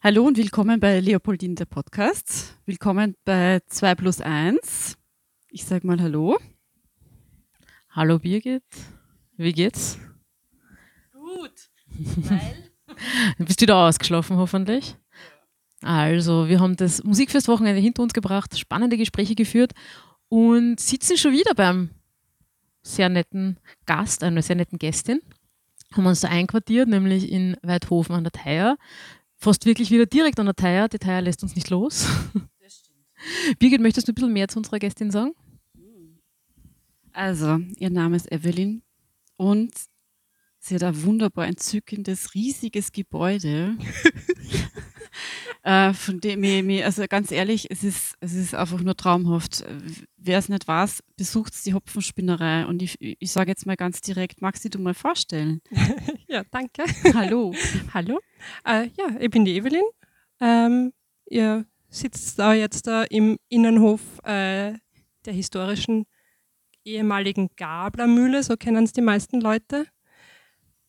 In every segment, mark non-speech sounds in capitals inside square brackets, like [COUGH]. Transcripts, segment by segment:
Hallo und willkommen bei Leopoldin der Podcast. Willkommen bei 2 plus 1. Ich sag mal Hallo. Hallo Birgit, wie geht's? Gut. Weil? [LAUGHS] Du bist wieder ausgeschlafen hoffentlich. Also, wir haben das Musikfestwochenende hinter uns gebracht, spannende Gespräche geführt und sitzen schon wieder beim sehr netten Gast, einer sehr netten Gästin. Haben uns da einquartiert, nämlich in Weidhofen an der Theier fast wirklich wieder direkt an der Theier. Die Theier lässt uns nicht los. Das stimmt. Birgit, möchtest du ein bisschen mehr zu unserer Gästin sagen? Also, ihr Name ist Evelyn und sie hat ein wunderbar entzückendes, riesiges Gebäude. [LAUGHS] äh, von dem ich, also ganz ehrlich, es ist, es ist einfach nur traumhaft. Wer es nicht weiß, besucht die Hopfenspinnerei. Und ich, ich sage jetzt mal ganz direkt, magst du dir mal vorstellen? [LAUGHS] ja, danke. Hallo. [LAUGHS] Hallo. Äh, ja, ich bin die Evelyn. Ähm, ihr sitzt da jetzt da im Innenhof äh, der historischen ehemaligen Gablermühle, so kennen es die meisten Leute.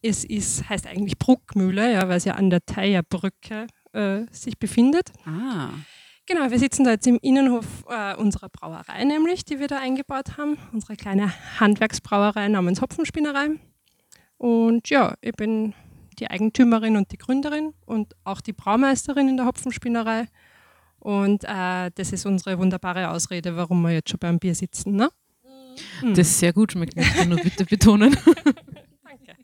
Es ist, heißt eigentlich Bruckmühle, ja, weil es ja an der Theierbrücke äh, sich befindet. Ah. Genau, wir sitzen da jetzt im Innenhof äh, unserer Brauerei nämlich, die wir da eingebaut haben. Unsere kleine Handwerksbrauerei namens Hopfenspinnerei. Und ja, ich bin die Eigentümerin und die Gründerin und auch die Braumeisterin in der Hopfenspinnerei. Und äh, das ist unsere wunderbare Ausrede, warum wir jetzt schon beim Bier sitzen. Ne? Das ist sehr gut schmeckt, möchte ich nur bitte betonen. [LAUGHS] Danke.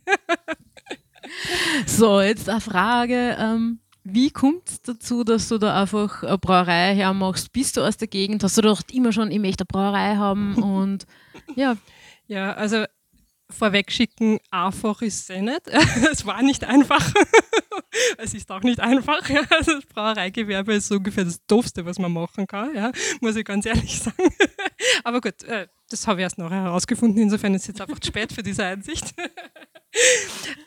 [LAUGHS] so, jetzt eine Frage. Ähm, wie kommt es dazu, dass du da einfach eine Brauerei hermachst? Bist du aus der Gegend? Hast du doch immer schon, ich möchte eine Brauerei haben? [LAUGHS] Und ja. Ja, also vorweg schicken, einfach ist es eh nicht. [LAUGHS] es war nicht einfach. [LAUGHS] es ist auch nicht einfach. Also das Brauereigewerbe ist so ungefähr das Doofste, was man machen kann, ja, muss ich ganz ehrlich sagen. Aber gut, äh, das habe ich erst noch herausgefunden. Insofern ist es jetzt einfach zu spät für diese Einsicht.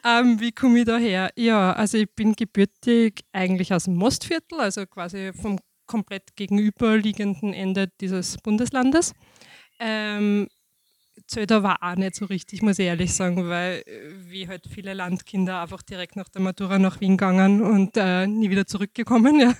Ähm, wie komme ich da her? Ja, also ich bin gebürtig eigentlich aus dem Mostviertel, also quasi vom komplett gegenüberliegenden Ende dieses Bundeslandes. Ähm, Zöder war auch nicht so richtig, muss ich ehrlich sagen, weil äh, wie halt viele Landkinder einfach direkt nach der Matura nach Wien gegangen und äh, nie wieder zurückgekommen. [LAUGHS] Ja.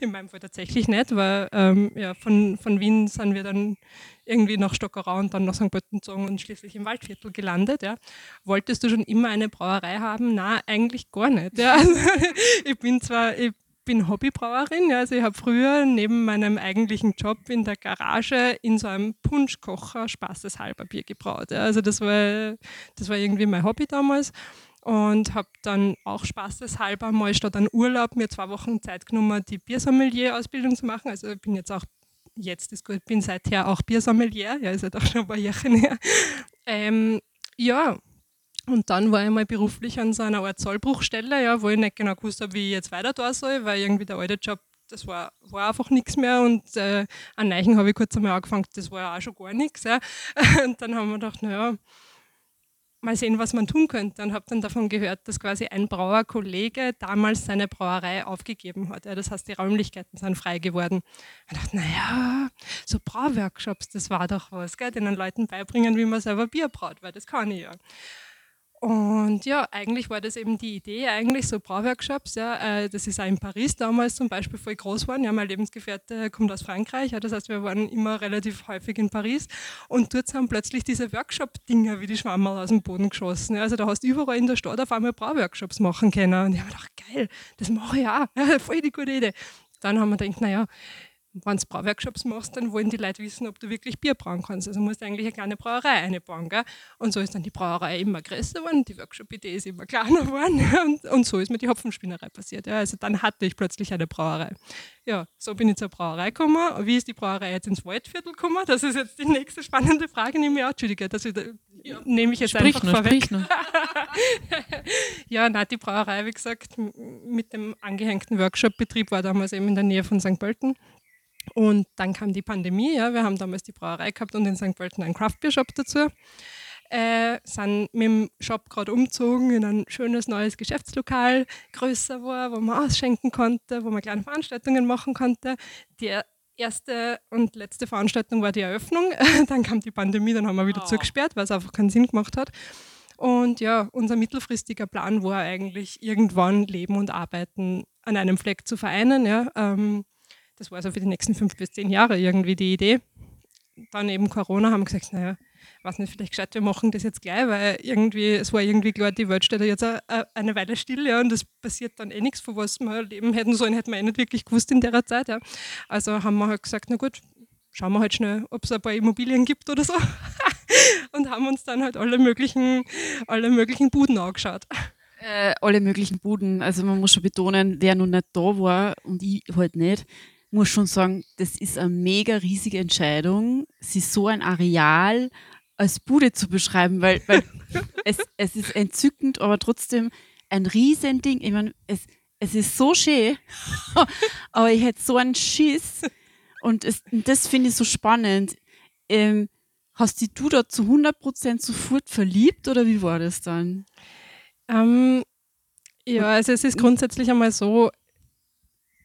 In meinem Fall tatsächlich nicht, weil ähm, ja, von, von Wien sind wir dann irgendwie nach Stockerau und dann nach St. Pölten gezogen und schließlich im Waldviertel gelandet. Ja. Wolltest du schon immer eine Brauerei haben? Na, eigentlich gar nicht. Ja. Also, [LAUGHS] ich bin zwar, ich bin Hobbybrauerin. Also ich habe früher neben meinem eigentlichen Job in der Garage in so einem Punschkocher spaßeshalber Bier gebraut. Also das war, das war irgendwie mein Hobby damals und habe dann auch spaßeshalber mal statt an Urlaub mir zwei Wochen Zeit genommen, die Biersommelier-Ausbildung zu machen. Also ich bin jetzt auch, jetzt ist gut, bin seither auch Biersommelier, ja, ist ja doch schon ein paar Jahre her. Ähm, ja, und dann war ich mal beruflich an so einer Art Sollbruchstelle, ja, wo ich nicht genau gewusst habe, wie ich jetzt weiter da soll, weil irgendwie der alte Job, das war, war einfach nichts mehr. Und äh, an Neichen habe ich kurz einmal angefangen, das war ja auch schon gar nichts. Ja. [LAUGHS] Und dann haben wir gedacht, naja, mal sehen, was man tun könnte. Und habe dann davon gehört, dass quasi ein Brauerkollege damals seine Brauerei aufgegeben hat. Ja, das heißt, die Räumlichkeiten sind frei geworden. Ich dachte, naja, so Brauworkshops, das war doch was, gell? den Leuten beibringen, wie man selber Bier braut, weil das kann ich ja. Und ja, eigentlich war das eben die Idee, eigentlich so Brauworkshops, ja, äh, das ist auch in Paris damals zum Beispiel voll groß geworden. Ja, mein Lebensgefährte kommt aus Frankreich, ja, das heißt, wir waren immer relativ häufig in Paris und dort sind plötzlich diese Workshop-Dinger wie die Schwammerl aus dem Boden geschossen. Ja, also da hast du überall in der Stadt auf einmal Brauworkshops machen können. Und ich habe gedacht, geil, das mache ich auch, ja, [LAUGHS] voll die gute Idee. Dann haben wir gedacht, naja, wenn du Brauworkshops machst, dann wollen die Leute wissen, ob du wirklich Bier brauen kannst. Also musst du eigentlich eine kleine Brauerei einbauen. Gell? Und so ist dann die Brauerei immer größer geworden, die Workshop-Idee ist immer kleiner [LAUGHS] geworden und, und, so ist mir die Hopfenspinnerei passiert. Ja? Also dann hatte ich plötzlich eine Brauerei. Ja, so bin ich zur Brauerei gekommen. Wie ist die Brauerei jetzt ins Waldviertel gekommen? Das ist jetzt die nächste spannende Frage, nehme ich auch. Entschuldige, das da, ja. nehme ich jetzt sprich einfach nur, vorweg. Nur. [LAUGHS] ja, nein, die Brauerei, wie gesagt, mit dem angehängten Workshop-Betrieb war damals eben in der Nähe von St. Pölten. Und dann kam die Pandemie, ja, wir haben damals die Brauerei gehabt und in St. Pölten einen Craftbeer-Shop dazu. Äh, sind mit dem Shop gerade umgezogen in ein schönes neues Geschäftslokal, größer war, wo man ausschenken konnte, wo man kleine Veranstaltungen machen konnte. Die erste und letzte Veranstaltung war die Eröffnung. [LAUGHS] dann kam die Pandemie, dann haben wir wieder oh. zugesperrt, weil es einfach keinen Sinn gemacht hat. Und ja, unser mittelfristiger Plan war eigentlich, irgendwann Leben und Arbeiten an einem Fleck zu vereinen. Ja. Ähm, das war so für die nächsten fünf bis zehn Jahre irgendwie die Idee. Dann eben Corona haben wir gesagt, naja, weiß nicht, vielleicht gescheit, wir machen das jetzt gleich, weil irgendwie, es war irgendwie klar, die Welt steht jetzt eine Weile still, ja, und es passiert dann eh nichts, von was wir leben hätten sollen, hätten wir eh nicht wirklich gewusst in der Zeit, ja. Also haben wir halt gesagt, na gut, schauen wir halt schnell, ob es ein paar Immobilien gibt oder so. [LAUGHS] und haben uns dann halt alle möglichen, alle möglichen Buden angeschaut. Äh, alle möglichen Buden. Also man muss schon betonen, wer noch nicht da war und ich halt nicht, muss schon sagen, das ist eine mega riesige Entscheidung, sie so ein Areal als Bude zu beschreiben, weil, weil [LAUGHS] es, es ist entzückend, aber trotzdem ein Riesending. Ich meine, es, es ist so schön, [LAUGHS] aber ich hätte so einen Schiss und es, das finde ich so spannend. Ähm, hast dich du da zu 100% sofort verliebt oder wie war das dann? Ähm, ja, also es ist grundsätzlich einmal so,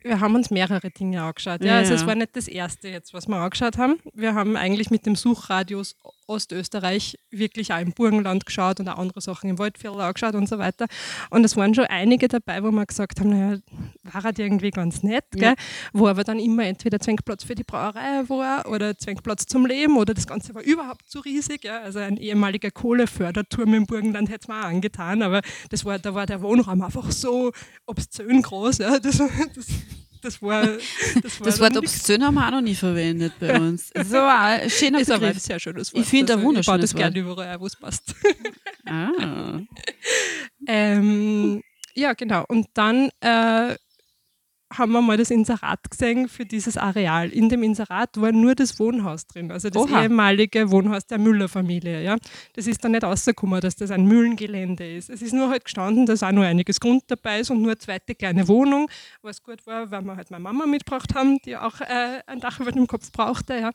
wir haben uns mehrere Dinge angeschaut. Ja, ja. Also es war nicht das erste jetzt, was wir angeschaut haben. Wir haben eigentlich mit dem Suchradius Ostösterreich wirklich auch im Burgenland geschaut und auch andere Sachen im Waldviertel angeschaut und so weiter. Und es waren schon einige dabei, wo wir gesagt haben, naja, war halt irgendwie ganz nett, ja. wo aber dann immer entweder Zwängplatz für die Brauerei war oder Zwängplatz zum Leben oder das Ganze war überhaupt zu riesig. Ja. Also ein ehemaliger Kohleförderturm im Burgenland hätte es mir auch angetan, aber das war, da war der Wohnraum einfach so obszön groß. Ja. Das, das das war. [LAUGHS] Das, war das Wort obszön haben wir auch noch nie verwendet bei [LAUGHS] uns. So ein schöner ist aber ein sehr schönes Wort. Ich finde also, wunderschön. Ich baue das gerne überall, wo es passt. Ah. [LAUGHS] ähm, ja, genau. Und dann äh, haben wir mal das Inserat gesehen für dieses Areal. In dem Inserat war nur das Wohnhaus drin, also das Oha. ehemalige Wohnhaus der Müller-Familie. Ja. Das ist dann nicht rausgekommen, dass das ein Mühlengelände ist. Es ist nur halt gestanden, dass auch nur einiges Grund dabei ist und nur eine zweite kleine Wohnung, was gut war, weil wir halt meine Mama mitgebracht haben, die auch äh, ein Dach über dem Kopf brauchte. Ja.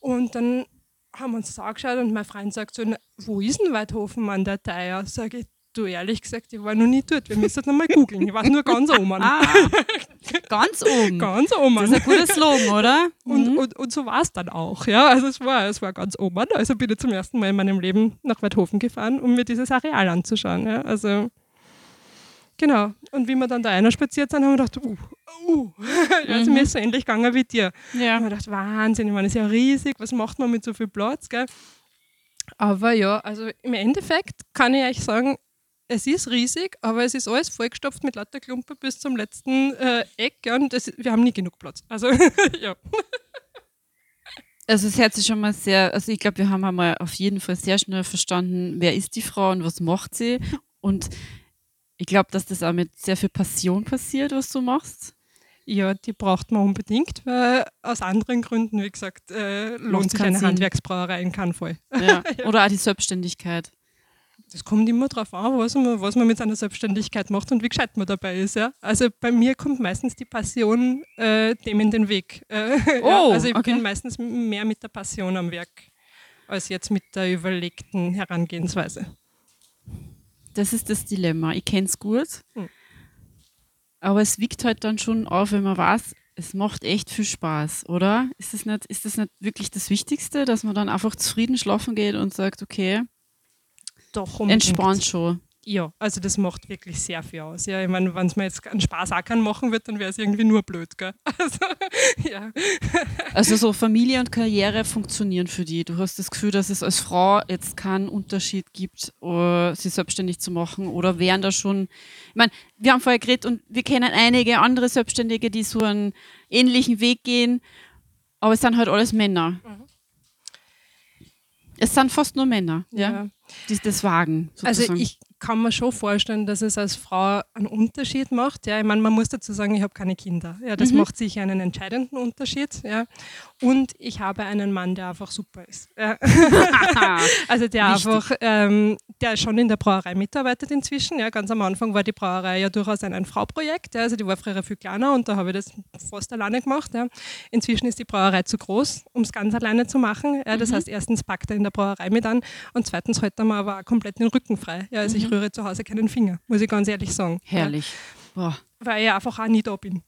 Und dann haben wir uns das angeschaut und mein Freund sagt so, wo ist denn Weidhofen an der Theier? Sage ich, Du, ehrlich gesagt, ich war noch nie dort. Wir müssen noch mal googeln. Ich war nur ganz oben. Ah, ganz oben? ganz oben. Das ist ein gutes Slogan, oder? Und, mhm. und, und so war es dann auch. Ja, also es war, es war ganz oben. Also bin ich zum ersten Mal in meinem Leben nach Weidhofen gefahren, um mir dieses Areal anzuschauen. Ja, also Genau. Und wie wir dann da einer spaziert sind, haben wir gedacht, uh, uh. [LAUGHS] also mhm. mir ist so ähnlich gegangen wie dir. Ja. Und wir gedacht, Wahnsinn, ich meine, das ist ja riesig, was macht man mit so viel Platz, gell? Aber ja, also im Endeffekt kann ich euch sagen, es ist riesig, aber es ist alles vollgestopft mit lauter Klumpen bis zum letzten äh, Eck ja, und das, wir haben nie genug Platz. Also, [LAUGHS] ja. Also es hört sich schon mal sehr, also ich glaube, wir haben einmal auf jeden Fall sehr schnell verstanden, wer ist die Frau und was macht sie. Und ich glaube, dass das auch mit sehr viel Passion passiert, was du machst. Ja, die braucht man unbedingt, weil aus anderen Gründen, wie gesagt, äh, lohnt sich eine Sinn. Handwerksbrauerei in keinem Fall. Ja. [LAUGHS] Oder auch die Selbstständigkeit das kommt immer darauf an, was man, was man mit seiner Selbstständigkeit macht und wie gescheit man dabei ist. Ja? Also bei mir kommt meistens die Passion äh, dem in den Weg. Äh, [LAUGHS] oh, ja? Also ich okay. bin meistens mehr mit der Passion am Werk, als jetzt mit der überlegten Herangehensweise. Das ist das Dilemma. Ich kenne es gut, hm. aber es wiegt halt dann schon auf, wenn man weiß, es macht echt viel Spaß, oder? Ist das nicht, ist das nicht wirklich das Wichtigste, dass man dann einfach zufrieden schlafen geht und sagt, okay, doch unbedingt. Entspannt schon. Ja, also das macht wirklich sehr viel aus. Ja, ich meine, wenn es mir jetzt einen Spaß auch keinen machen wird, dann wäre es irgendwie nur blöd, gell? [LAUGHS] Also, ja. also so Familie und Karriere funktionieren für die. Du hast das Gefühl, dass es als Frau jetzt keinen Unterschied gibt, uh, sich selbstständig zu machen oder wären da schon, ich meine, wir haben vorher geredet und wir kennen einige andere Selbstständige, die so einen ähnlichen Weg gehen, aber es sind halt alles Männer. Mhm. Es sind fast nur Männer, ja. ja. Das wagen. Also sozusagen. Also ich kann mir schon vorstellen, dass es als Frau einen Unterschied macht. Ja, ich meine, man muss dazu sagen, ich habe keine Kinder. Ja, das mhm. macht sicher einen entscheidenden Unterschied. Ja. Und ich habe einen Mann, der einfach super ist. Ja. [LAUGHS] also der Wichtig. einfach, ähm, der schon in der Brauerei mitarbeitet inzwischen. Ja. Ganz am Anfang war die Brauerei ja durchaus ein, ein Frauprojekt. Ja. Also die war früher viel kleiner und da habe ich das fast alleine gemacht. Ja. Inzwischen ist die Brauerei zu groß, um es ganz alleine zu machen. Ja. Das mhm. heißt, erstens packt er in der Brauerei mit an und zweitens hält er mir aber auch komplett den Rücken frei. Ja. Also mhm. Ich rühre zu Hause keinen Finger, muss ich ganz ehrlich sagen. Herrlich. Boah, weil ich einfach auch nie da bin.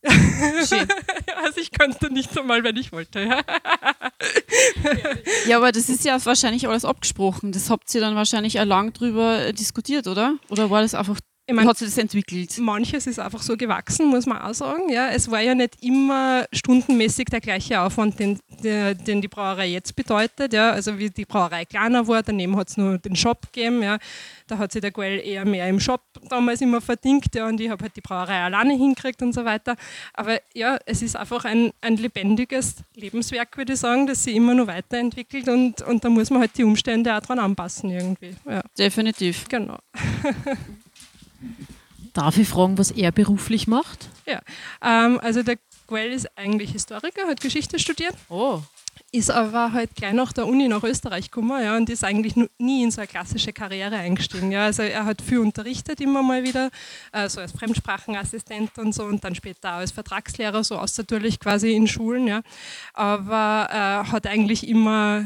schön. [LAUGHS] Also ich könnte nicht einmal, wenn ich wollte. Ja. Ja, aber das ist ja wahrscheinlich alles abgesprochen. Das habt ihr dann wahrscheinlich auch lang drüber äh, diskutiert, oder? Oder war das einfach, Ich wie mein, hat sich das entwickelt? manches ist einfach so gewachsen, muss man auch sagen. Ja, es war ja nicht immer stundenmäßig der gleiche Aufwand, den, der, den die Brauerei jetzt bedeutet. Ja. Also wie die Brauerei kleiner war, daneben hat es nur den Shop gegeben. Ja. Da hat sich der Guell eher mehr im Shop damals immer verdient ja, und ich habe halt die Brauerei alleine hingekriegt und so weiter. Aber ja, es ist einfach ein, ein lebendiges Lebenswerk, würde ich sagen, das sich immer nur weiterentwickelt und, und da muss man halt die Umstände auch dran anpassen irgendwie. Ja, Definitiv. genau. [LAUGHS] Darf ich fragen, was er beruflich macht? Ähm, also der Guell ist eigentlich Historiker, hat Geschichte studiert, Oh. ist aber halt gleich nach der Uni nach Österreich gekommen ja, und ist eigentlich nie in so eine klassische Karriere eingestiegen. Ja. Also er hat viel unterrichtet immer mal wieder, äh, so als Fremdsprachenassistent und so und dann später auch als Vertragslehrer, so außertürlich quasi in Schulen. Ja. Aber äh, hat eigentlich immer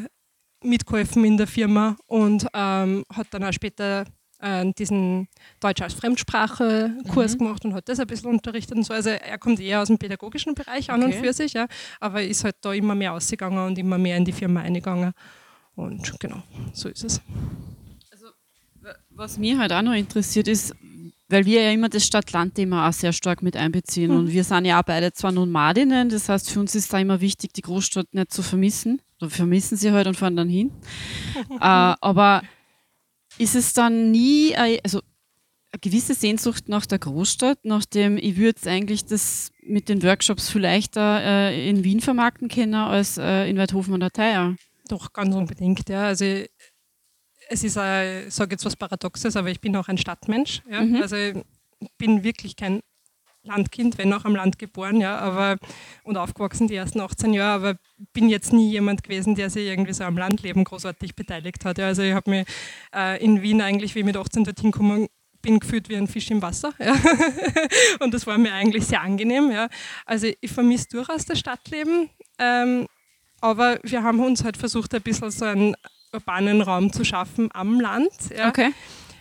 mitgeholfen in der Firma und ähm, hat dann auch später äh, diesen Deutsch als Fremdsprache-Kurs gemacht und hat das ein bisschen unterrichtet und so. Also er kommt eher aus dem pädagogischen Bereich an Okay. und für sich, ja, aber ist halt da immer mehr ausgegangen und immer mehr in die Firma eingegangen. Und genau, so ist es. Was mich halt auch noch interessiert ist, weil wir ja immer das Stadt-Land-Thema auch sehr stark mit einbeziehen Mhm. und wir sind ja auch beide zwar Nomadinnen, das heißt für uns ist da immer wichtig, die Großstadt nicht zu vermissen. Oder wir vermissen sie halt und fahren dann hin. [LAUGHS] äh, aber ist es dann nie, äh, also eine gewisse Sehnsucht nach der Großstadt, nachdem ich würde eigentlich das mit den Workshops viel leichter äh, in Wien vermarkten können als äh, in Weidhofen an der Theier. Doch, ganz unbedingt, ja. Also es ist, äh, ich sage jetzt was Paradoxes, aber ich bin auch ein Stadtmensch. Ja? Mhm. Also ich bin wirklich kein Landkind, wenn auch am Land geboren, ja, aber und aufgewachsen die ersten 18 Jahre, aber bin jetzt nie jemand gewesen, der sich irgendwie so am Landleben großartig beteiligt hat. Ja. Also ich habe mich äh, in Wien eigentlich, wie ich mit 18 dorthin gekommen bin, gefühlt wie ein Fisch im Wasser. Ja. [LAUGHS] und das war mir eigentlich sehr angenehm. Ja. Also ich vermisse durchaus das Stadtleben, ähm, aber wir haben uns halt versucht, ein bisschen so einen urbanen Raum zu schaffen am Land. Ja. Okay.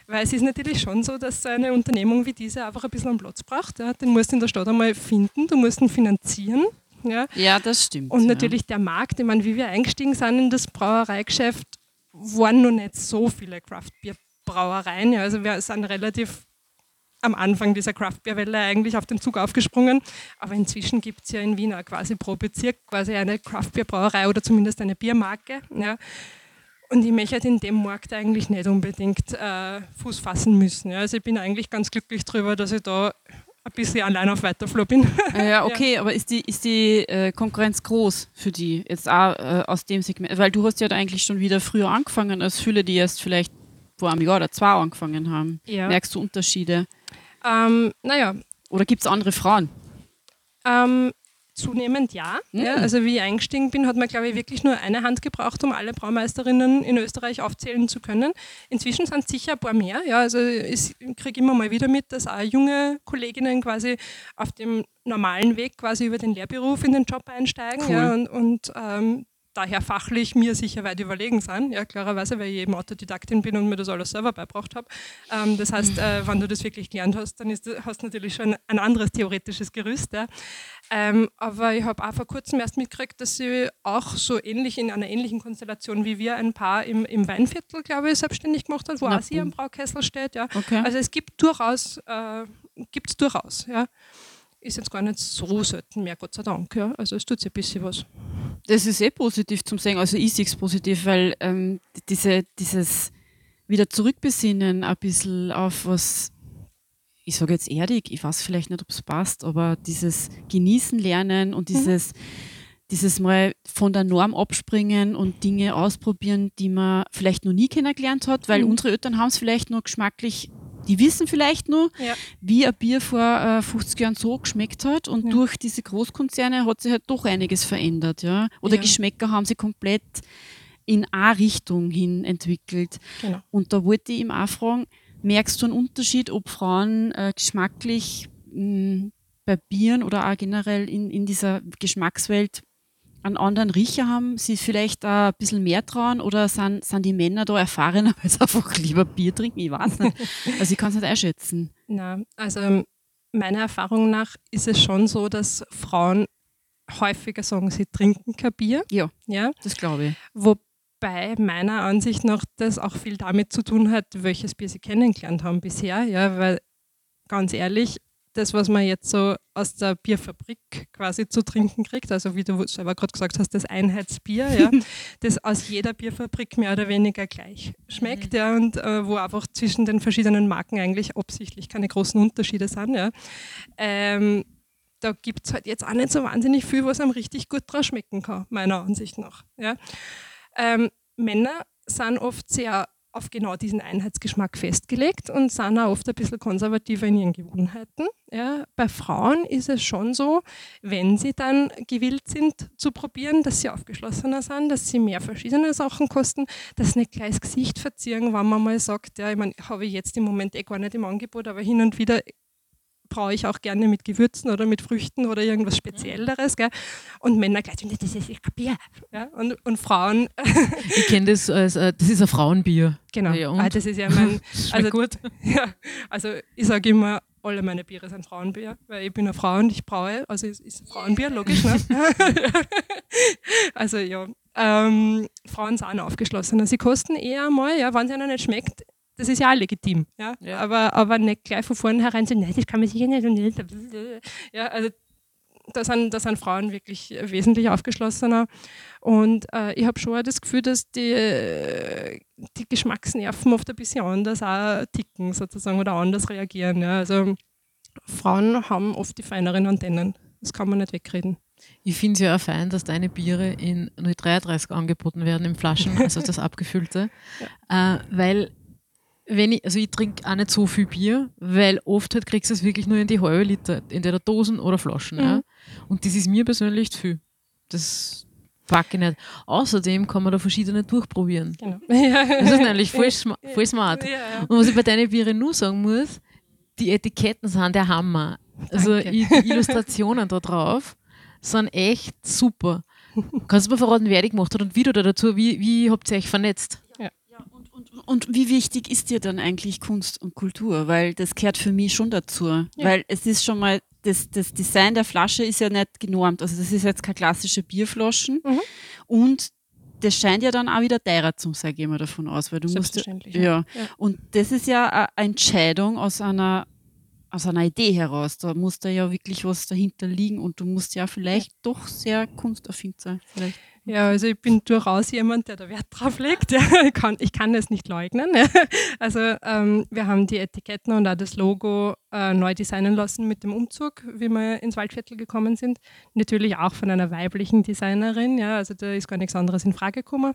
Weil es ist natürlich schon so, dass so eine Unternehmung wie diese einfach ein bisschen einen Platz braucht. Ja. Den musst du in der Stadt einmal finden, du musst ihn finanzieren. Ja. Ja, das stimmt. Und ja. natürlich der Markt, ich meine, wie wir eingestiegen sind in das Brauereigeschäft, waren noch nicht so viele Craftbeer-Brauereien. Ja. Also wir sind relativ am Anfang dieser Craftbeer-Welle eigentlich auf den Zug aufgesprungen. Aber inzwischen gibt es ja in Wien auch quasi pro Bezirk quasi eine Craftbeer-Brauerei oder zumindest eine Biermarke. Ja. Und ich möchte halt in dem Markt eigentlich nicht unbedingt äh, Fuß fassen müssen. Ja. Also ich bin eigentlich ganz glücklich darüber, dass ich da ein bisschen allein auf Weiterflow bin. Ah Ja, [LAUGHS] okay, aber ist die, ist die äh, Konkurrenz groß für die jetzt auch äh, aus dem Segment? Weil du hast ja eigentlich schon wieder früher angefangen als viele, die erst vielleicht vor einem Jahr oder zwei angefangen haben. Ja. Merkst du Unterschiede? Ähm, naja, Oder gibt es andere Frauen? Ähm, zunehmend ja. Mhm. ja. Also wie ich eingestiegen bin, hat man, glaube ich, wirklich nur eine Hand gebraucht, um alle Braumeisterinnen in Österreich aufzählen zu können. Inzwischen sind es sicher ein paar mehr. Ja. Also ich kriege immer mal wieder mit, dass auch junge Kolleginnen quasi auf dem normalen Weg quasi über den Lehrberuf in den Job einsteigen Cool. ja, und, und ähm, daher fachlich mir sicher weit überlegen sind. Ja, klarerweise, weil ich eben Autodidaktin bin und mir das alles selber beibracht habe. Ähm, das heißt, äh, wenn du das wirklich gelernt hast, dann ist, hast du natürlich schon ein anderes theoretisches Gerüst. Ja. Ähm, aber ich habe auch vor kurzem erst mitgekriegt, dass sie auch so ähnlich in einer ähnlichen Konstellation wie wir ein Paar im, im Weinviertel, glaube ich, selbstständig gemacht hat, wo Na, auch sie am. Braukessel steht. Ja. Okay. Also es gibt durchaus, äh, gibt's durchaus, ja. Ist jetzt gar nicht so selten mehr, Gott sei Dank. Ja. Also es tut sich ein bisschen was. Das ist eh positiv zum Sagen. Also ich sehe es positiv, weil ähm, diese, dieses wieder zurückbesinnen ein bisschen auf was, ich sage jetzt erdig, ich weiß vielleicht nicht, ob es passt, aber dieses Genießen lernen und dieses, dieses mal von der Norm abspringen und Dinge ausprobieren, die man vielleicht noch nie kennengelernt hat, weil Mhm. unsere Eltern haben es vielleicht nur geschmacklich, die wissen vielleicht nur, Ja. wie ein Bier vor äh, 50 Jahren so geschmeckt hat und Ja. durch diese Großkonzerne hat sich halt doch einiges verändert, ja. Oder Ja. Geschmäcker haben sich komplett in eine Richtung hin entwickelt. Genau. Und da wollte ich ihm auch fragen, merkst du einen Unterschied, ob Frauen äh, geschmacklich mh, bei Bieren oder auch generell in, in dieser Geschmackswelt einen anderen Riecher haben, sie vielleicht ein bisschen mehr trauen oder sind, sind die Männer da erfahrener, [LAUGHS] weil sie einfach lieber Bier trinken? Ich weiß nicht. Also ich kann es nicht einschätzen. Na, also ähm, meiner Erfahrung nach ist es schon so, dass Frauen häufiger sagen, sie trinken kein Bier. Ja. ja? Das glaube ich. Wobei meiner Ansicht nach das auch viel damit zu tun hat, welches Bier sie kennengelernt haben bisher. Ja, weil ganz ehrlich, das, was man jetzt so aus der Bierfabrik quasi zu trinken kriegt, also wie du selber gerade gesagt hast, das Einheitsbier, ja, [LAUGHS] das aus jeder Bierfabrik mehr oder weniger gleich schmeckt, mhm. ja, und äh, wo einfach zwischen den verschiedenen Marken eigentlich absichtlich keine großen Unterschiede sind. Ja. Ähm, da gibt es halt jetzt auch nicht so wahnsinnig viel, was einem richtig gut draus schmecken kann, meiner Ansicht nach. Ja. Ähm, Männer sind oft sehr auf genau diesen Einheitsgeschmack festgelegt und sind auch oft ein bisschen konservativer in ihren Gewohnheiten. Ja, bei Frauen ist es schon so, wenn sie dann gewillt sind zu probieren, dass sie aufgeschlossener sind, dass sie mehr verschiedene Sachen kosten, dass sie nicht gleich das Gesicht verzieren, wenn man mal sagt, ja, ich meine, habe ich jetzt im Moment eh gar nicht im Angebot, aber hin und wieder brauche ich auch gerne mit Gewürzen oder mit Früchten oder irgendwas Spezielleres. Gell? Und Männer gleich, das ist Bier. Ja? Und, und Frauen. [LAUGHS] ich kenne das als, äh, das ist ein Frauenbier. Genau, ja, ah, das ist ja mein. [LAUGHS] Also, gut. [LAUGHS] Ja, also ich sage immer, alle meine Biere sind Frauenbier, weil ich bin eine Frau und ich brauche, also es ist Frauenbier, logisch, ne? also ja, ähm, Frauen sind aufgeschlossener. Sie kosten eher mal, ja, wenn es ihnen nicht schmeckt, das ist ja auch legitim. Ja? ja. Aber, aber nicht gleich von vornherein sagen, nein, das kann man sicher nicht. Ja, also da sind, da sind Frauen wirklich wesentlich aufgeschlossener. Und äh, ich habe schon das Gefühl, dass die, die Geschmacksnerven oft ein bisschen anders auch ticken sozusagen oder anders reagieren. Ja. Also Frauen haben oft die feineren Antennen. Das kann man nicht wegreden. Ich finde es ja auch fein, dass deine Biere in 033 angeboten werden in Flaschen, also das [LAUGHS] abgefüllte. Ja. Äh, weil wenn ich, also ich trinke auch nicht so viel Bier, weil oft halt kriegst du es wirklich nur in die halbe Liter, entweder Dosen oder Flaschen. Mhm. Ja. Und das ist mir persönlich zu viel. Das packe ich nicht. Außerdem kann man da verschiedene durchprobieren. Genau. [LAUGHS] Das ist nämlich voll, voll smart. Ja. Und was ich bei deinen Bieren nur sagen muss, die Etiketten sind der Hammer. Also die Illustrationen da drauf sind echt super. Kannst du mir verraten, wer die gemacht hat und wie du da dazu, wie, wie habt ihr euch vernetzt? Und wie wichtig ist dir dann eigentlich Kunst und Kultur? Weil das gehört für mich schon dazu. Ja. Weil es ist schon mal, das, das Design der Flasche ist ja nicht genormt. Also das ist jetzt keine klassische Bierflaschen. Mhm. Und das scheint ja dann auch wieder teurer zu sein, gehen wir davon aus, weil du musst ja, ja. Und das ist ja eine Entscheidung aus einer aus einer Idee heraus. Da muss da ja wirklich was dahinter liegen und du musst ja vielleicht ja. doch sehr kunsterfindend sein. Vielleicht. Ja, also ich bin durchaus jemand, der da Wert drauf legt. Ja, [LAUGHS] ich, kann, ich kann das nicht leugnen. Also ähm, wir haben die Etiketten und auch das Logo äh, neu designen lassen mit dem Umzug, wie wir ins Waldviertel gekommen sind. Natürlich auch von einer weiblichen Designerin. Ja, also da ist gar nichts anderes in Frage gekommen.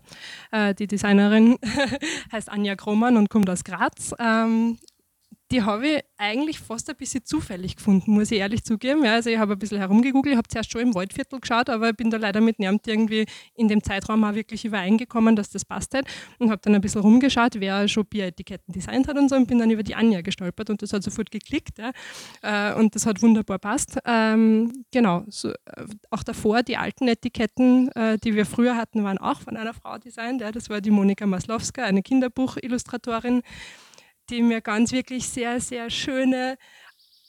Äh, die Designerin [LAUGHS] heißt Anja Kroman und kommt aus Graz. Ähm, die habe ich eigentlich fast ein bisschen zufällig gefunden, muss ich ehrlich zugeben. Ja, also ich habe ein bisschen herumgegoogelt, habe zuerst schon im Waldviertel geschaut, aber bin da leider mit niemand irgendwie in dem Zeitraum auch wirklich übereingekommen, dass das passt hat und habe dann ein bisschen rumgeschaut, wer schon Bieretiketten designt hat und so und bin dann über die Anja gestolpert und das hat sofort geklickt ja, äh, und das hat wunderbar passt. Ähm, genau, so, äh, auch davor die alten Etiketten, äh, die wir früher hatten, waren auch von einer Frau designt. Das war die Monika Maslowska, eine Kinderbuchillustratorin die mir ganz wirklich sehr, sehr schöne,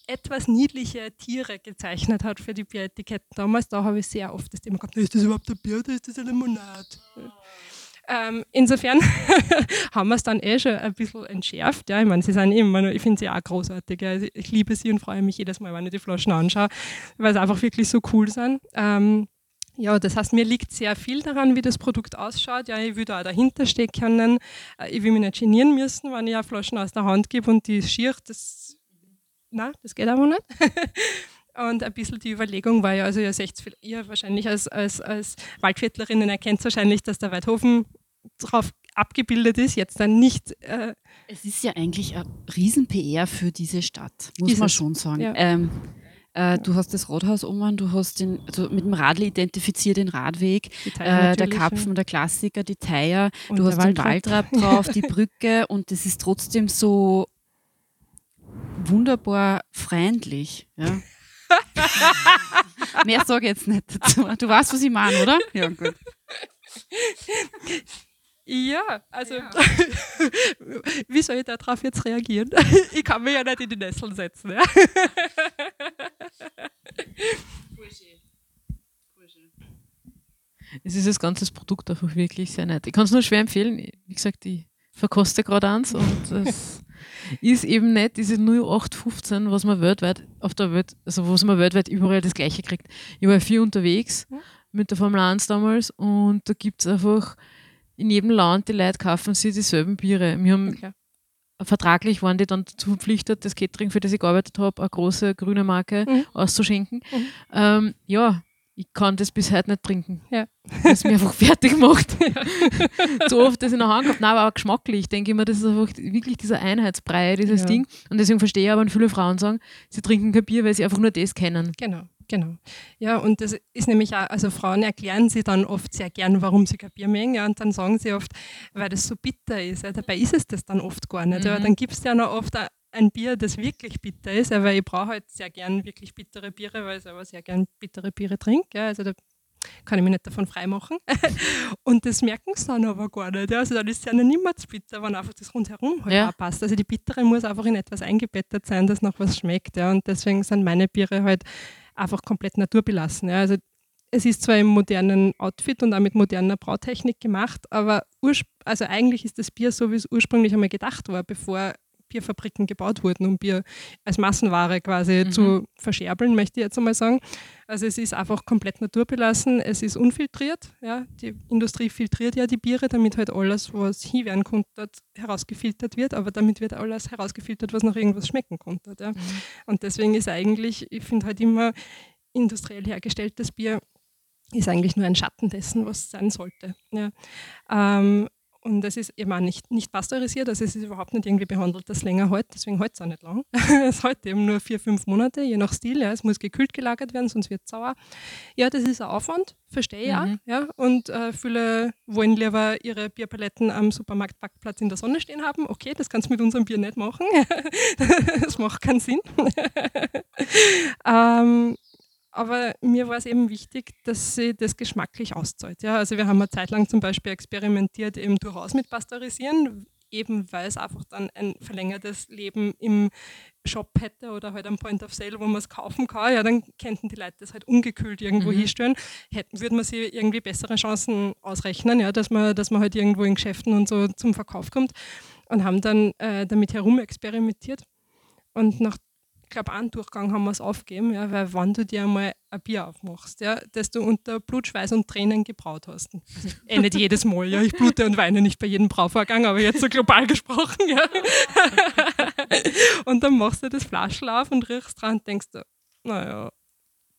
etwas niedliche Tiere gezeichnet hat für die Bieretiketten damals. Da habe ich sehr oft das Thema gehabt, ist das überhaupt ein Bier oder ist das eine Limonade? Ähm, insofern [LAUGHS] haben wir es dann eh schon ein bisschen entschärft. Ja. Ich meine, sie sind immer, ich finde sie auch großartig. Ja. Ich liebe sie und freue mich jedes Mal, wenn ich die Flaschen anschaue, weil sie einfach wirklich so cool sind. Ähm, ja, das heißt, mir liegt sehr viel daran, wie das Produkt ausschaut. Ja, ich will da auch dahinter stehen können. Äh, ich will mich nicht genieren müssen, wenn ich eine Flaschen aus der Hand gebe und die schier, das, nein, das geht aber nicht. [LAUGHS] Und ein bisschen die Überlegung war ja, also ihr seht ihr wahrscheinlich als, als, als Waldviertlerinnen erkennt wahrscheinlich, dass der Weidhofen drauf abgebildet ist, jetzt dann nicht. Äh es ist ja eigentlich ein Riesen-PR für diese Stadt, muss man schon sagen. Ja. Ähm, äh, du hast das Rathaus um, du hast den, also mit dem Radl identifiziert den Radweg, äh, der Kapfen, der Klassiker, die Theier, du hast den Waldrapp [LAUGHS] drauf, die Brücke und das ist trotzdem so wunderbar freundlich. Ja. [LAUGHS] Mehr sage ich jetzt nicht dazu. Du weißt, was ich meine, oder? Ja, gut. [LAUGHS] Ja, also [LAUGHS] wie soll ich darauf jetzt reagieren? [LAUGHS] Ich kann mich ja nicht in die Nesseln setzen. Ja. Es ist das ganze Produkt einfach wirklich sehr nett. Ich kann es nur schwer empfehlen. Wie gesagt, ich verkoste gerade eins und es [LAUGHS] ist eben nicht diese 0815, was man weltweit auf der Welt, also was man weltweit überall das gleiche kriegt. Ich war ja viel unterwegs mit der Formel 1 damals und da gibt es einfach in jedem Land, die Leute kaufen sich dieselben Biere. Wir haben Okay. vertraglich waren die dann dazu verpflichtet, das Catering, für das ich gearbeitet habe, eine große grüne Marke Mhm. auszuschenken. Mhm. Ähm, ja, ich kann das bis heute nicht trinken. Ja. Es mir einfach [LAUGHS] fertig macht. [LAUGHS] so oft das in der Hand gehabt. Nein, aber auch geschmacklich. denke ich mir, das ist einfach wirklich dieser Einheitsbrei, dieses Ja. Ding. Und deswegen verstehe ich aber, wenn viele Frauen sagen, sie trinken kein Bier, weil sie einfach nur das kennen. Genau, genau. Ja, und das ist nämlich auch, also Frauen erklären sie dann oft sehr gern, warum sie kein Bier mögen, ja, und dann sagen sie oft, weil das so bitter ist. Ja, dabei ist es das dann oft gar nicht. Mhm. dann gibt es ja noch oft ein- Bier, das wirklich bitter ist, weil ich brauche halt sehr gern wirklich bittere Biere, weil ich selber sehr gern bittere Biere trinke. Ja, also da kann ich mich nicht davon freimachen. [LAUGHS] und das merken sie dann aber gar nicht. Also dann ist es ja noch niemals bitter, wenn einfach das rundherum halt Ja. passt. Also die bittere muss einfach in etwas eingebettet sein, das noch was schmeckt. Ja. Und deswegen sind meine Biere halt einfach komplett naturbelassen. Ja. Also es ist zwar im modernen Outfit und auch mit moderner Brautechnik gemacht, aber also eigentlich ist das Bier so, wie es ursprünglich einmal gedacht war, bevor Bierfabriken gebaut wurden, um Bier als Massenware quasi Mhm. zu verscherbeln, möchte ich jetzt einmal sagen. Also es ist einfach komplett naturbelassen, es ist unfiltriert. Ja. Die Industrie filtriert ja die Biere, damit halt alles, was hier werden konnte, herausgefiltert wird, aber damit wird alles herausgefiltert, was noch irgendwas schmecken konnte. Ja. Und deswegen ist eigentlich, ich finde halt immer, industriell hergestelltes Bier ist eigentlich nur ein Schatten dessen, was sein sollte. Ja. Ähm, und es ist eben auch nicht, nicht pasteurisiert, also es ist überhaupt nicht irgendwie behandelt, das länger hält, deswegen hält es auch nicht lang. [LAUGHS] es hält eben nur vier, fünf Monate, je nach Stil. Ja. Es muss gekühlt gelagert werden, sonst wird es sauer. Ja, das ist ein Aufwand, verstehe ich auch. Mhm. Ja. Und äh, viele wollen lieber ihre Bierpaletten am Supermarktparkplatz in der Sonne stehen haben. Okay, das kannst du mit unserem Bier nicht machen. [LAUGHS] das macht keinen Sinn. [LAUGHS] ähm, aber mir war es eben wichtig, dass sie das geschmacklich auszahlt. Ja, also wir haben eine Zeit lang zum Beispiel experimentiert eben durchaus mit Pasteurisieren, eben weil es einfach dann ein verlängertes Leben im Shop hätte oder halt am Point of Sale, wo man es kaufen kann. Ja, dann könnten die Leute das halt ungekühlt irgendwo Mhm. hinstellen. Hätten, würde man sie irgendwie bessere Chancen ausrechnen, ja, dass man, dass man halt irgendwo in Geschäften und so zum Verkauf kommt und haben dann äh, damit herumexperimentiert. Und nach glaube, einen Durchgang haben wir es aufgegeben, ja, weil wenn du dir einmal ein Bier aufmachst, ja, das du unter Blut, Schweiß und Tränen gebraut hast. Also, eh nicht jedes Mal, ja, ich blute und weine nicht bei jedem Brauvorgang, aber jetzt so global [LAUGHS] gesprochen, ja. und dann machst du das Flaschel auf und riechst dran und denkst du, naja,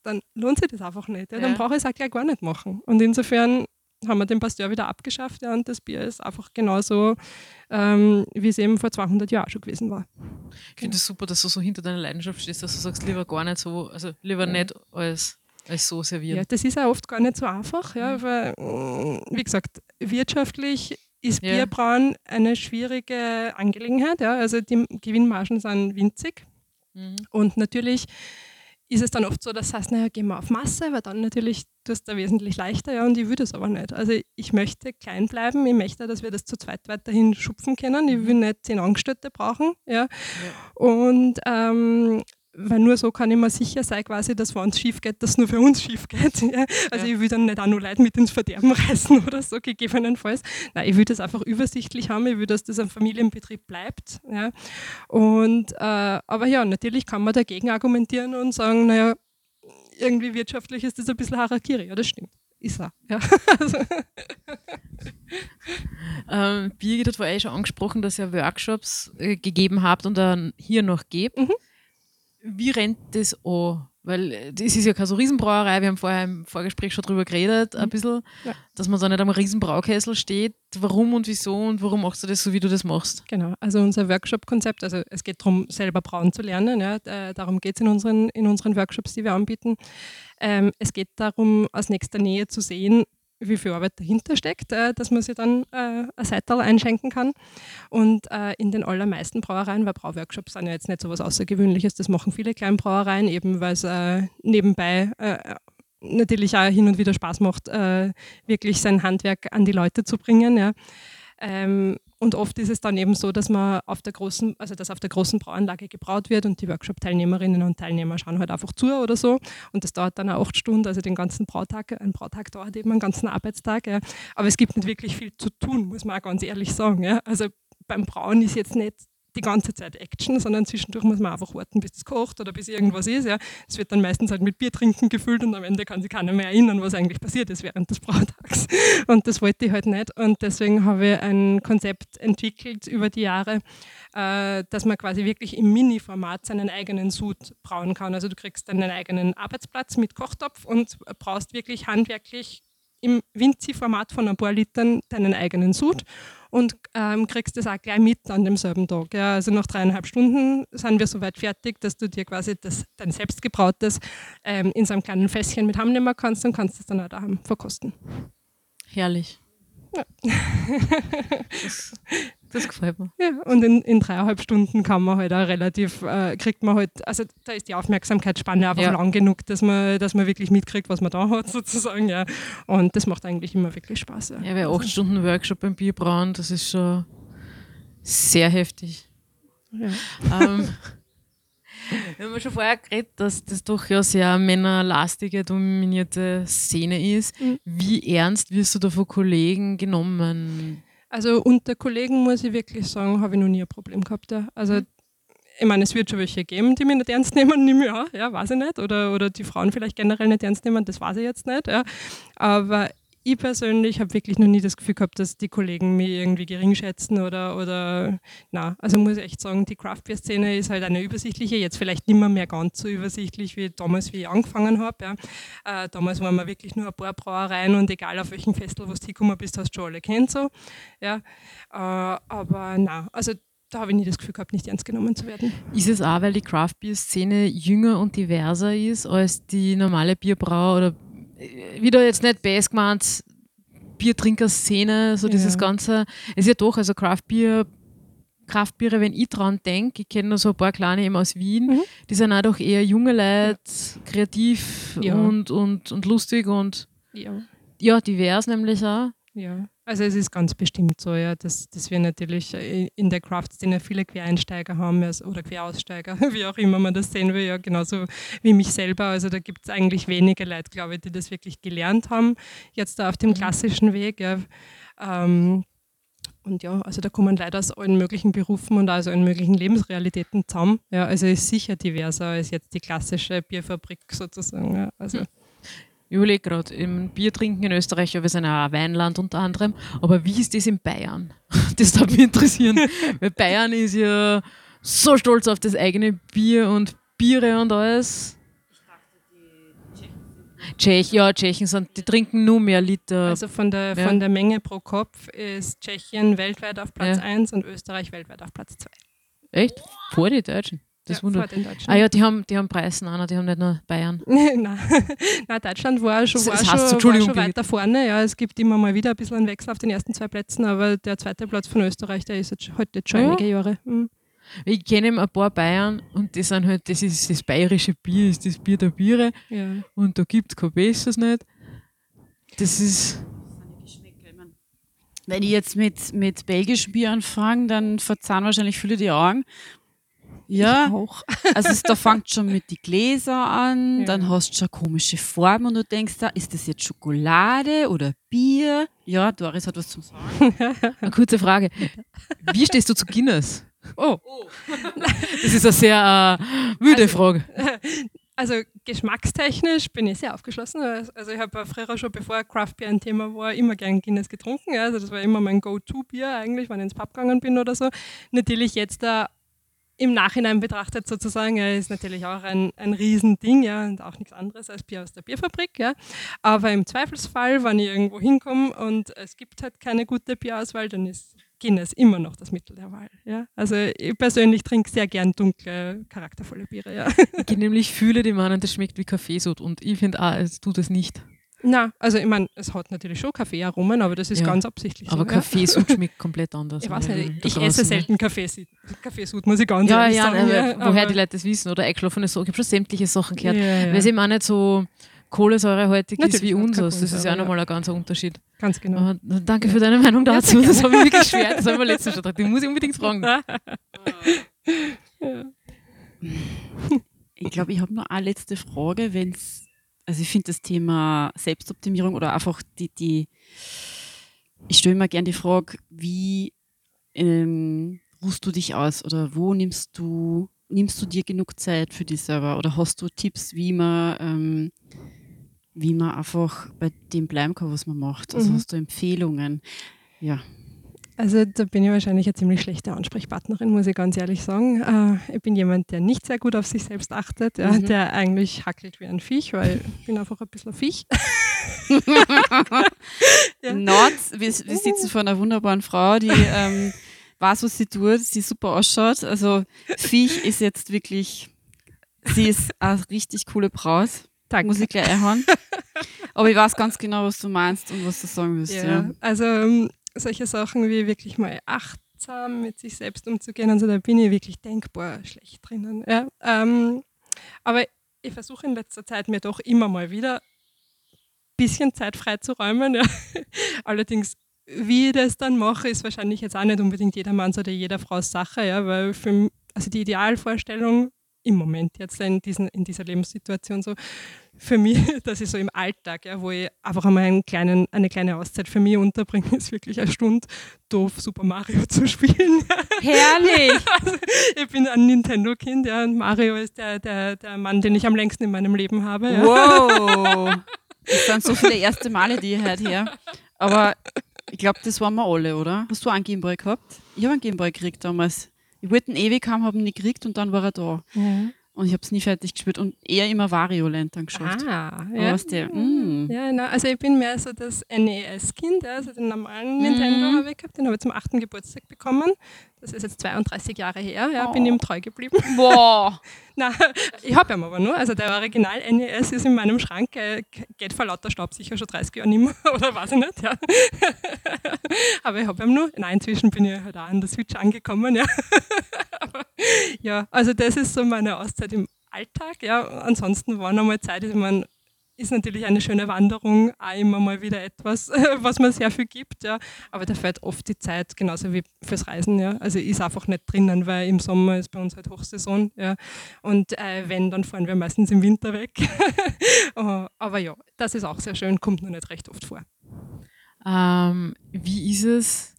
dann lohnt sich das einfach nicht. Ja. Dann Ja. brauche ich es auch gleich gar nicht machen. Und insofern haben wir den Pasteur wieder abgeschafft ja, und das Bier ist einfach genauso, ähm, wie es eben vor 200 Jahren schon gewesen war. Ich finde es super, dass du so hinter deiner Leidenschaft stehst, dass du sagst, lieber gar nicht so, also lieber nicht als, als so servieren. Ja, das ist auch oft gar nicht so einfach, ja, weil, mm, wie gesagt, wirtschaftlich ist Ja. Bierbrauen eine schwierige Angelegenheit. Ja. Also die Gewinnmargen sind winzig Mhm. und natürlich ist es dann oft so, dass das heißt, naja, gehen wir auf Masse, weil dann natürlich tust du da wesentlich leichter, ja, und ich will das aber nicht. Also ich möchte klein bleiben, ich möchte, dass wir das zu zweit weiterhin schupfen können. Ich will nicht zehn Angestellte brauchen, ja. Und ähm, weil nur so kann ich mir sicher sein, quasi, dass wenn es schief geht, dass nur für uns schief geht. [LAUGHS] Ja. Also Ja. ich will dann nicht auch nur Leute mit ins Verderben [LAUGHS] reißen oder so, gegebenenfalls. Nein, ich will das einfach übersichtlich haben, ich will, dass das ein Familienbetrieb bleibt. Ja. Und, äh, aber ja, natürlich kann man dagegen argumentieren und sagen, naja, irgendwie wirtschaftlich ist das ein bisschen Harakiri. Ja, das stimmt. Ist er. Ja. [LAUGHS] Also, Ähm, Birgit hat vorher schon angesprochen, dass ihr Workshops äh, gegeben habt und dann hier noch gebt. Mhm. Wie rennt das an? Weil äh, das ist ja keine so Riesenbrauerei, wir haben vorher im Vorgespräch schon drüber geredet, ein bisschen, Mhm. Ja. dass man da nicht am Riesenbraukessel steht. Warum und wieso und warum machst du das so, wie du das machst? Genau, also unser Workshop-Konzept, also es geht darum, selber brauen zu lernen. Ja, darum geht es in unseren, in unseren Workshops, die wir anbieten. Ähm, es geht darum, aus nächster Nähe zu sehen, wie viel Arbeit dahinter steckt, äh, dass man sich dann äh, ein Seital einschenken kann. Und äh, in den allermeisten Brauereien, weil Brauworkshops sind ja jetzt nicht so was Außergewöhnliches, das machen viele Kleinbrauereien, eben weil es äh, nebenbei äh, natürlich auch hin und wieder Spaß macht, äh, wirklich sein Handwerk an die Leute zu bringen. Ja. Ähm, und oft ist es dann eben so, dass man auf der großen, also dass auf der großen Brauanlage gebraut wird und die Workshop-Teilnehmerinnen und Teilnehmer schauen halt einfach zu oder so. Und das dauert dann auch acht Stunden, also den ganzen Brautag. Ein Brautag dauert eben einen ganzen Arbeitstag. Ja. Aber es gibt nicht wirklich viel zu tun, muss man auch ganz ehrlich sagen. Ja. Also beim Brauen ist jetzt nicht die ganze Zeit Action, sondern zwischendurch muss man einfach warten, bis es kocht oder bis irgendwas ist. Ja. Es wird dann meistens halt mit Bier trinken gefüllt und am Ende kann sich keiner mehr erinnern, was eigentlich passiert ist während des Brautags. [LAUGHS] Und das wollte ich halt nicht. Und deswegen habe ich ein Konzept entwickelt über die Jahre, äh, dass man quasi wirklich im Mini-Format seinen eigenen Sud brauen kann. Also du kriegst deinen eigenen Arbeitsplatz mit Kochtopf und brauchst wirklich handwerklich im Vinci-Format von ein paar Litern deinen eigenen Sud und ähm, kriegst das auch gleich mit an demselben Tag. Ja. Also nach dreieinhalb Stunden sind wir soweit fertig, dass du dir quasi das, dein selbstgebrautes ähm, in so einem kleinen Fässchen mit heimnehmen kannst und kannst es dann auch daheim verkosten. Herrlich. Ja. Das, gefällt mir. Ja, und in, in dreieinhalb Stunden kann man halt auch relativ, äh, kriegt man halt, also da ist die Aufmerksamkeitsspanne einfach ja. lang genug, dass man, dass man wirklich mitkriegt, was man da hat, [LAUGHS] sozusagen, ja. Und das macht eigentlich immer wirklich Spaß. Ja, ja weil acht Stunden Workshop beim Bierbrauen, das ist schon sehr heftig. Ja. Ähm, [LAUGHS] wir haben schon vorher geredet, dass das doch ja sehr männerlastige, dominierte Szene ist. Mhm. Wie ernst wirst du da von Kollegen genommen? Also unter Kollegen muss ich wirklich sagen, habe ich noch nie ein Problem gehabt. Ja. Also mhm. ich meine, es wird schon welche geben, die mich nicht ernst nehmen, [LAUGHS] nehme ich an, ja, weiß ich nicht. Oder, oder die Frauen vielleicht generell nicht ernst nehmen, das weiß ich jetzt nicht. Ja. Aber ich persönlich habe wirklich noch nie das Gefühl gehabt, dass die Kollegen mich irgendwie gering schätzen oder, oder na, also muss ich echt sagen, die Craft Beer Szene ist halt eine übersichtliche, jetzt vielleicht nicht mehr, mehr ganz so übersichtlich wie damals, wie ich angefangen habe. Ja. Äh, damals waren wir wirklich nur ein paar Brauereien und egal auf welchem Festival, wo du hingekommen bist, hast du schon alle kennt so. Ja. Äh, aber na, also da habe ich nie das Gefühl gehabt, nicht ernst genommen zu werden. Ist es auch, weil die Craft Beer Szene jünger und diverser ist als die normale Bierbrau oder wieder jetzt nicht best gemeint, Biertrinker-Szene, so dieses Ganze. Es ist ja doch, also Craft Beer, Kraftbiere, wenn ich dran denke, ich kenne nur so ein paar kleine eben aus Wien, mhm. die sind auch doch eher junge Leute, kreativ ja. und, und, und lustig und ja. ja, divers nämlich auch. Ja. Also es ist ganz bestimmt so, ja, dass, dass wir natürlich in der Craft-Szene viele Quereinsteiger haben also, oder Queraussteiger, [LAUGHS] wie auch immer man das sehen will, ja, genauso wie mich selber. Also da gibt es eigentlich wenige Leute, glaube ich, die das wirklich gelernt haben, jetzt da auf dem mhm. klassischen Weg. Ja. Ähm, und ja, also da kommen Leute aus allen möglichen Berufen und aus allen möglichen Lebensrealitäten zusammen. Ja, also ist sicher diverser als jetzt die klassische Bierfabrik sozusagen. Ja, also. Ich überlege gerade, im Bier trinken in Österreich, ja, wir sind ja ein Weinland unter anderem, aber wie ist das in Bayern? [LAUGHS] Das darf mich interessieren, [LAUGHS] weil Bayern ist ja so stolz auf das eigene Bier und Biere und alles. Tschech, ja, Tschechen sind, die trinken nur mehr Liter. Also von der, ja. von der Menge pro Kopf ist Tschechien weltweit auf Platz ja. 1 und Österreich weltweit auf Platz 2. Echt? Vor die Deutschen? Das ja, wundert. Ah ja, die haben, die haben Preisen auch, die haben nicht nur Bayern. [LAUGHS] Nein. Nein, Deutschland war schon, war, heißt, schon, war schon weiter vorne. Ja, es gibt immer mal wieder ein bisschen einen Wechsel auf den ersten zwei Plätzen, aber der zweite Platz von Österreich, der ist jetzt, heute jetzt schon ja. einige Jahre. Mhm. Ich kenne ein paar Bayern und die sind halt, das ist das bayerische Bier, ist das Bier der Biere. Ja. Und da gibt es kein besseres nicht. Das ist. Wenn ich jetzt mit, mit belgischem Bier anfange, dann verzahnen wahrscheinlich viele die Augen, ja, ich auch. [LAUGHS] also es, da fängt schon mit den Gläsern an, ja. dann hast du schon komische Formen und du denkst da, ist das jetzt Schokolade oder Bier? Ja, Doris hat was zu sagen. [LAUGHS] Eine kurze Frage. Wie stehst du zu Guinness? Oh. [LAUGHS] Das ist eine sehr äh, müde also, Frage. Also geschmackstechnisch bin ich sehr aufgeschlossen. Also ich habe früher schon, bevor Craft Beer ein Thema war, immer gern Guinness getrunken. Also das war immer mein Go-To-Bier eigentlich, wenn ich ins Pub gegangen bin oder so. Natürlich jetzt da im Nachhinein betrachtet sozusagen, ja, ist natürlich auch ein, ein Riesending, ja, und auch nichts anderes als Bier aus der Bierfabrik, ja. Aber im Zweifelsfall, wenn ich irgendwo hinkomme und es gibt halt keine gute Bierauswahl, dann ist Guinness immer noch das Mittel der Wahl. Ja? Also ich persönlich trinke sehr gern dunkle, charaktervolle Biere. Ja. Ich nämlich fühle die meinen, das schmeckt wie Kaffeesud und ich finde auch, es tut es nicht. Na, also ich meine, es hat natürlich schon Kaffeearomen, aber das ist ja, ganz absichtlich. Aber so, Kaffeesud ja. schmeckt komplett anders. [LAUGHS] Ich weiß nicht, ich esse selten Kaffeesud, Kaffeesud muss ich ganz ja, ehrlich ja, sagen. Ja, woher die Leute das wissen oder eingeschlafene Sachen. Ich habe schon sämtliche Sachen gehört. Ja, ja. Weil es eben auch nicht so kohlensäurehaltig ist wie unseres. Das ist ja auch nochmal ein ganzer Unterschied. Ganz genau. Aber danke für deine Meinung dazu. das habe ich wirklich schwer. Das haben wir letztens schon gedacht. Die muss ich unbedingt fragen. [LAUGHS] Ich glaube, ich habe noch eine letzte Frage, wenn es, also ich finde das Thema Selbstoptimierung oder einfach die, die ich stelle mir gerne die Frage, wie ähm, ruhst du dich aus oder wo nimmst du, nimmst du dir genug Zeit für dich selber oder hast du Tipps, wie man, ähm, wie man einfach bei dem bleiben kann, was man macht? Also Mhm. hast du Empfehlungen? Ja. Also da bin ich wahrscheinlich eine ziemlich schlechte Ansprechpartnerin, muss ich ganz ehrlich sagen. Äh, ich bin jemand, der nicht sehr gut auf sich selbst achtet, ja, Mhm. der eigentlich hackelt wie ein Viech, weil ich bin einfach ein bisschen ein Viech. [LAUGHS] Ja. Nord, wir, wir sitzen vor einer wunderbaren Frau, die ähm, weiß, was sie tut, die super ausschaut. Also Viech ist jetzt wirklich, sie ist eine richtig coole Braut. Danke. Muss ich gleich einhauen. Aber ich weiß ganz genau, was du meinst und was du sagen willst. Ja. Ja, also ähm, solche Sachen wie wirklich mal achtsam mit sich selbst umzugehen, also da bin ich wirklich denkbar schlecht drinnen. Ja. Ähm, aber ich versuche in letzter Zeit mir doch immer mal wieder ein bisschen Zeit freizuräumen. Ja. [LAUGHS] Allerdings, wie ich das dann mache, ist wahrscheinlich jetzt auch nicht unbedingt jedermanns oder jeder Frau's Sache, ja, weil für, also die Idealvorstellung im Moment jetzt in, diesen, in dieser Lebenssituation so, für mich, [LAUGHS] dass ich so im Alltag, ja, wo ich einfach einmal einen kleinen, eine kleine Auszeit für mich unterbringe, [LAUGHS] ist wirklich eine Stunde doof Super Mario [LAUGHS] zu spielen. Herrlich! Also, ich bin ein Nintendo-Kind, ja, und Mario ist der, der, der Mann, den ich am längsten in meinem Leben habe. Ja. Wow! Das sind so viele erste Male, die ich heute her. Aber ich glaube, das waren wir alle, oder? Hast du einen Gameboy gehabt? Ich habe einen Gameboy gekriegt damals. Ich wollte ihn ewig haben, habe ihn nicht gekriegt und dann war er da. Ja. Und ich habe es nie fertig gespielt und eher immer Wario Land dann geschafft. Ah, ja. was der, mm. Ja, na, also ich bin mehr so das NES-Kind, also den normalen Mhm. Nintendo habe ich gehabt, den habe ich zum achten Geburtstag bekommen. Das ist jetzt 32 Jahre her, ja, bin Oh. ihm treu geblieben. [LAUGHS] Boah! [LAUGHS] Na, ich habe ihn aber nur. Also der Original NES ist in meinem Schrank, äh, geht vor lauter Staub sicher schon 30 Jahre nicht mehr, [LAUGHS] oder weiß ich nicht, ja. aber ich habe ihn nur. Nein, inzwischen bin ich halt auch an der Switch angekommen, ja. aber, ja, also das ist so meine Auszeit im Alltag, ja. Ansonsten war noch mal Zeit, ich meine, ist natürlich eine schöne Wanderung, auch immer mal wieder etwas, [LAUGHS] was mir sehr viel gibt, ja. Aber da fällt oft die Zeit, genauso wie fürs Reisen, ja. Also ist einfach nicht drinnen, weil im Sommer ist bei uns halt Hochsaison, ja. Und äh, wenn, dann fahren wir meistens im Winter weg. Oh, [LAUGHS] Aber ja, das ist auch sehr schön, kommt nur nicht recht oft vor. Ähm, wie ist es,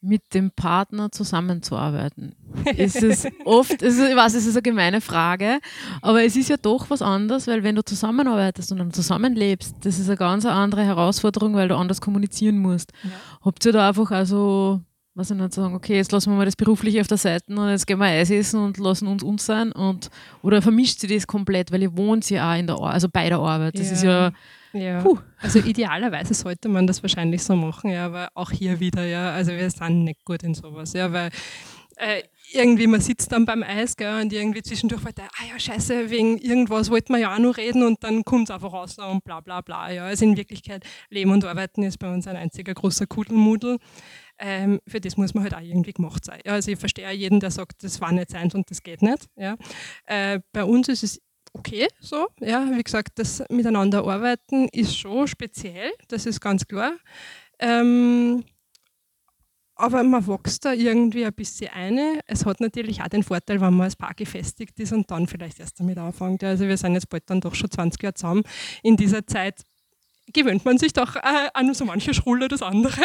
mit dem Partner zusammenzuarbeiten? [LAUGHS] Ist es oft, also ich weiß, es ist eine gemeine Frage, aber es ist ja doch was anderes, weil wenn du zusammenarbeitest und dann zusammenlebst, das ist eine ganz andere Herausforderung, weil du anders kommunizieren musst. Ja. Habt ihr da einfach also, was ich nicht sagen, okay, jetzt lassen wir mal das Berufliche auf der Seite und jetzt gehen wir Eis essen und lassen uns uns sein und oder vermischt sie das komplett, weil ihr wohnt ja auch in der Ar also bei der Arbeit. Das Ja. ist ja Ja. Puh. Also idealerweise sollte man das wahrscheinlich so machen, ja, aber auch hier wieder, ja, also wir sind nicht gut in sowas, ja, weil äh, irgendwie man sitzt dann beim Eis gell, und irgendwie zwischendurch fällt der, ah ja, scheiße, wegen irgendwas wollten wir ja auch noch reden und dann kommt es einfach raus und bla bla bla. Ja. Also in Wirklichkeit, Leben und Arbeiten ist bei uns ein einziger großer Kuddelmuddel. Ähm, für das muss man halt auch irgendwie gemacht sein. Ja, also ich verstehe jeden, der sagt, das war nicht sein und das geht nicht. Ja. Äh, bei uns ist es okay so. Ja, wie gesagt, das Miteinander arbeiten ist schon speziell, das ist ganz klar. Ähm, aber man wächst da irgendwie ein bisschen eine. Es hat natürlich auch den Vorteil, wenn man als Paar gefestigt ist und dann vielleicht erst damit anfängt. Also wir sind jetzt bald dann doch schon 20 Jahre zusammen. In dieser Zeit gewöhnt man sich doch äh, an so manche Schrulle des anderen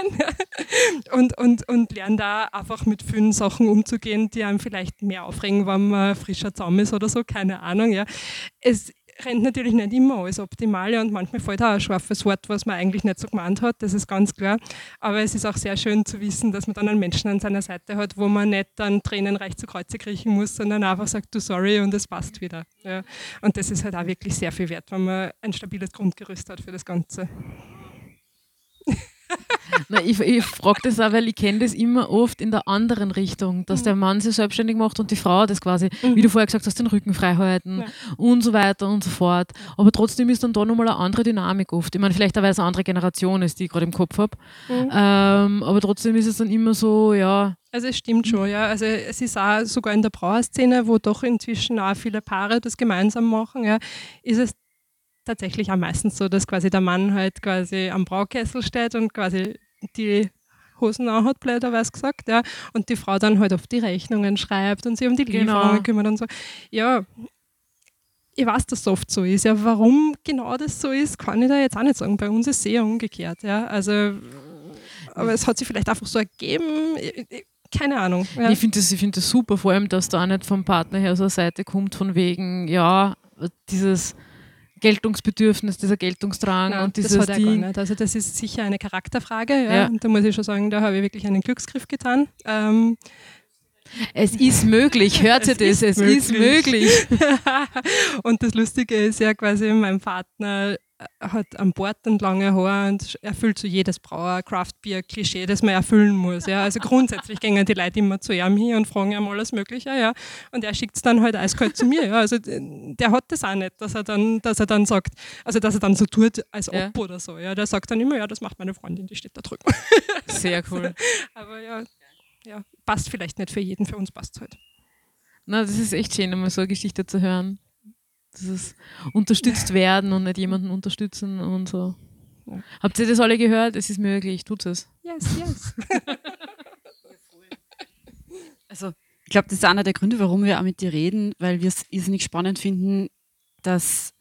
und, und, und lernt da einfach mit vielen Sachen umzugehen, die einem vielleicht mehr aufregen, wenn man frischer zusammen ist oder so, keine Ahnung. Ja. Es rennt natürlich nicht immer alles optimal ja, und manchmal fällt auch ein scharfes Wort, was man eigentlich nicht so gemeint hat, das ist ganz klar. Aber es ist auch sehr schön zu wissen, dass man dann einen Menschen an seiner Seite hat, wo man nicht dann tränenreich zu Kreuze kriechen muss, sondern einfach sagt, du sorry und es passt wieder. Ja. Und das ist halt auch wirklich sehr viel wert, wenn man ein stabiles Grundgerüst hat für das Ganze. Na, ich ich frage das auch, weil ich kenne das immer oft in der anderen Richtung, dass der Mann sich selbstständig macht und die Frau das quasi, wie du vorher gesagt hast, den Rücken frei halten Ja. und so weiter und so fort. Aber trotzdem ist dann da nochmal eine andere Dynamik oft. Ich meine, vielleicht auch, weil es eine andere Generation ist, die ich gerade im Kopf habe. Mhm. Ähm, aber trotzdem ist es dann immer so, ja, Also es stimmt schon, ja. Also es ist auch sogar in der Brauerszene, wo doch inzwischen auch viele Paare das gemeinsam machen, ja, ist es tatsächlich am meisten so, dass quasi der Mann halt quasi am Braukessel steht und quasi die Hosen hat, blöderweise gesagt, ja, und die Frau dann halt auf die Rechnungen schreibt und sich um die Genau. Lieferungen kümmert und so. Ja, ich weiß, dass es oft so ist. Ja, warum genau das so ist, kann ich da jetzt auch nicht sagen. Bei uns ist es sehr umgekehrt, ja. Also, aber es hat sich vielleicht einfach so ergeben. Ich- ich- Keine Ahnung. Ja. Ich finde das, ich find das super, vor allem, dass da auch nicht vom Partner her so eine Seite kommt, von wegen, ja, dieses Geltungsbedürfnis, dieser Geltungsdrang Nein, und das dieses hat er gar Ding. nicht. Also das ist sicher eine Charakterfrage. Ja. Ja. Und da muss ich schon sagen, da habe ich wirklich einen Glücksgriff getan. Ähm, Es ist möglich, hört [LAUGHS] ihr das? ist Es ist möglich. [LAUGHS] und das Lustige ist ja quasi, mein Partner hat an Bord und lange Haare und erfüllt so jedes Brauer Craft Beer Klischee, das man erfüllen muss. Ja. Also grundsätzlich gehen die Leute immer zu ihm hin und fragen ihm alles Mögliche. Ja. Und er schickt es dann halt eiskalt zu mir. Ja. Also der hat das auch nicht, dass er dann, dass er dann sagt, also dass er dann so tut, als ob Ja. oder so. Ja. Der sagt dann immer, ja, das macht meine Freundin, die steht da drüben. Sehr cool. [LAUGHS] Aber ja, ja, passt vielleicht nicht für jeden, für uns passt es halt. Na, das ist echt schön, einmal so eine Geschichte zu hören. Ist unterstützt werden und nicht jemanden unterstützen und so. Habt ihr das alle gehört? Es ist möglich, tut es. Yes, yes. [LAUGHS] Also, ich glaube, das ist einer der Gründe, warum wir auch mit dir reden, weil wir es irrsinnig spannend finden, dass,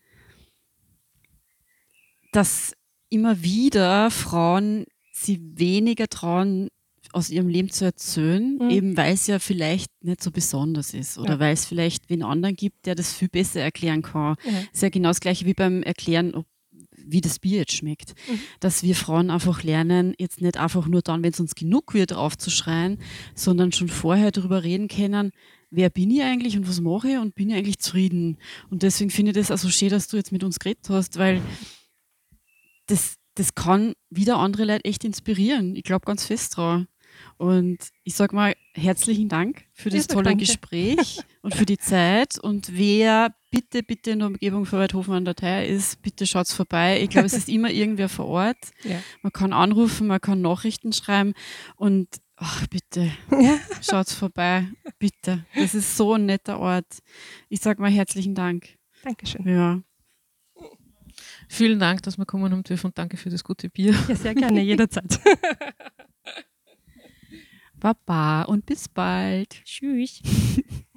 dass immer wieder Frauen sie weniger trauen, aus ihrem Leben zu erzählen, Mhm. eben weil es ja vielleicht nicht so besonders ist oder Ja. weil es vielleicht wen anderen gibt, der das viel besser erklären kann. Ja. ist ja genau das gleiche wie beim Erklären, ob, wie das Bier jetzt schmeckt. Mhm. Dass wir Frauen einfach lernen, jetzt nicht einfach nur dann, wenn es uns genug wird, aufzuschreien, sondern schon vorher darüber reden können, wer bin ich eigentlich und was mache ich und bin ich eigentlich zufrieden. Und deswegen finde ich das also schön, dass du jetzt mit uns geredet hast, weil das, das kann wieder andere Leute echt inspirieren. Ich glaube ganz fest dran. Und ich sage mal herzlichen Dank für das tolle danke. Gespräch [LAUGHS] und für die Zeit. Und wer bitte, bitte in der Umgebung von Weidhofen an der Theier ist, bitte schaut's vorbei. Ich glaube, es ist [LAUGHS] immer irgendwer vor Ort. Ja. Man kann anrufen, man kann Nachrichten schreiben und ach, bitte, Ja. [LAUGHS] schaut's vorbei. Bitte. Das ist so ein netter Ort. Ich sage mal herzlichen Dank. Dankeschön. Ja. Vielen Dank, dass wir kommen haben dürfen und danke für das gute Bier. Ja, sehr gerne, jederzeit. Baba und bis bald. Tschüss. [LAUGHS]